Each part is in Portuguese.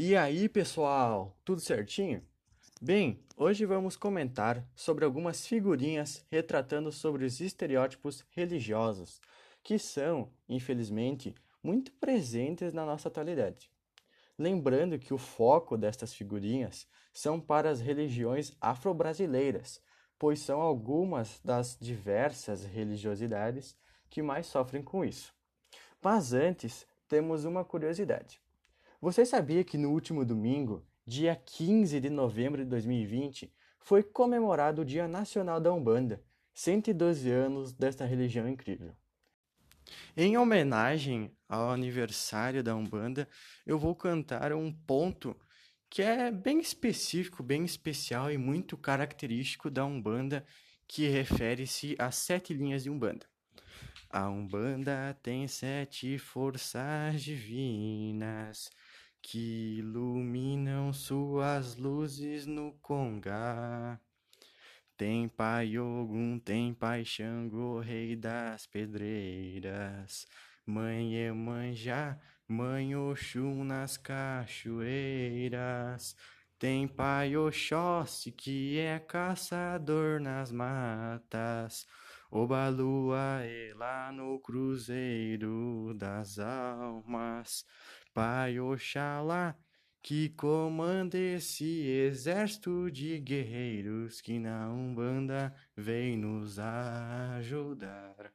E aí, pessoal, tudo certinho? Bem, hoje vamos comentar sobre algumas figurinhas retratando sobre os estereótipos religiosos, que são, infelizmente, muito presentes na nossa atualidade. Lembrando que o foco destas figurinhas são para as religiões afro-brasileiras, pois são algumas das diversas religiosidades que mais sofrem com isso. Mas antes, temos uma curiosidade. Você sabia que no último domingo, dia 15 de novembro de 2020, foi comemorado o Dia Nacional da Umbanda, 112 anos desta religião incrível. Em homenagem ao aniversário da Umbanda, eu vou cantar um ponto que é bem específico, bem especial e muito característico da Umbanda, que refere-se às sete linhas de Umbanda. A Umbanda tem sete forças divinas que iluminam suas luzes no Congá. Tem Pai Ogum, tem Pai Xangô, rei das pedreiras. Mãe Emanjá, Mãe Oxum nas cachoeiras. Tem Pai Oxóssi, que é caçador nas matas. Obalua e lá no cruzeiro das almas. Pai Oxalá, que comanda esse exército de guerreiros que na Umbanda vem nos ajudar.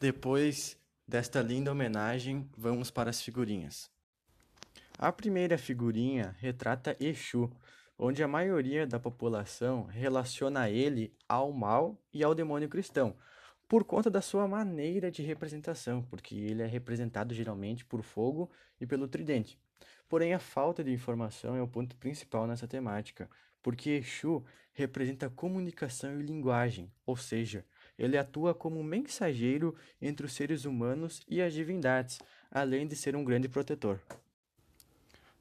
Depois desta linda homenagem, vamos para as figurinhas. A primeira figurinha retrata Exu, onde a maioria da população relaciona ele ao mal e ao demônio cristão, por conta da sua maneira de representação, porque ele é representado geralmente por fogo e pelo tridente. Porém, a falta de informação é o ponto principal nessa temática, porque Exu representa comunicação e linguagem, ou seja, ele atua como mensageiro entre os seres humanos e as divindades, além de ser um grande protetor.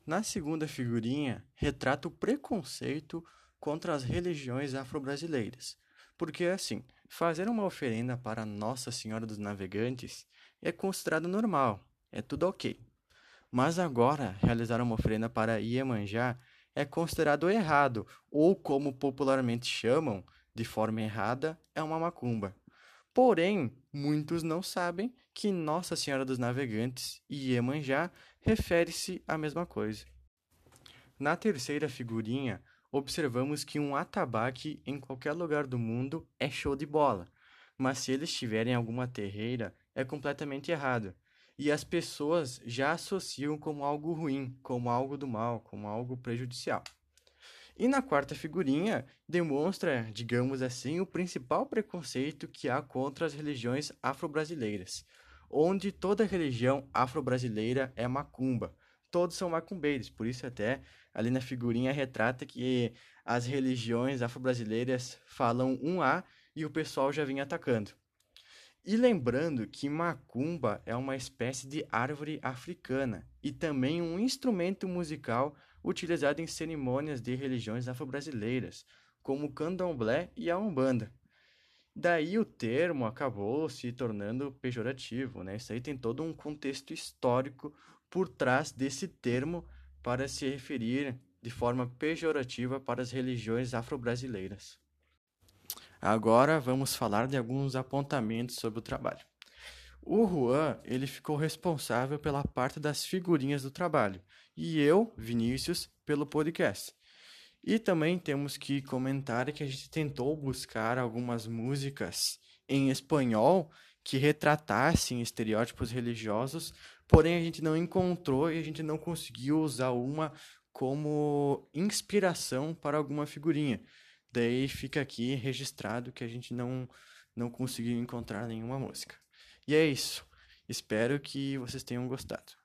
Na segunda figurinha, retrata o preconceito contra as religiões afro-brasileiras, porque assim, fazer uma oferenda para Nossa Senhora dos Navegantes é considerado normal, é tudo ok. Mas agora, realizar uma oferenda para Iemanjá é considerado errado, ou como popularmente chamam, de forma errada, é uma macumba. Porém, muitos não sabem que Nossa Senhora dos Navegantes e Iemanjá refere-se à mesma coisa. Na terceira figurinha, observamos que um atabaque em qualquer lugar do mundo é show de bola, mas se ele estiver em alguma terreira, é completamente errado, e as pessoas já associam como algo ruim, como algo do mal, como algo prejudicial. E na quarta figurinha, demonstra, digamos assim, o principal preconceito que há contra as religiões afro-brasileiras, onde toda religião afro-brasileira é macumba. Todos são macumbeiros, por isso até ali na figurinha retrata que as religiões afro-brasileiras falam um A e o pessoal já vinha atacando. E lembrando que macumba é uma espécie de árvore africana e também um instrumento musical utilizado em cerimônias de religiões afro-brasileiras, como o candomblé e a umbanda. Daí o termo acabou se tornando pejorativo, né? Isso aí tem todo um contexto histórico por trás desse termo para se referir de forma pejorativa para as religiões afro-brasileiras. Agora vamos falar de alguns apontamentos sobre o trabalho. O Juan, ele ficou responsável pela parte das figurinhas do trabalho e eu, Vinícius, pelo podcast. E também temos que comentar que a gente tentou buscar algumas músicas em espanhol que retratassem estereótipos religiosos, porém a gente não encontrou e a gente não conseguiu usar uma como inspiração para alguma figurinha. Daí fica aqui registrado que a gente não, não conseguiu encontrar nenhuma música. E é isso. Espero que vocês tenham gostado.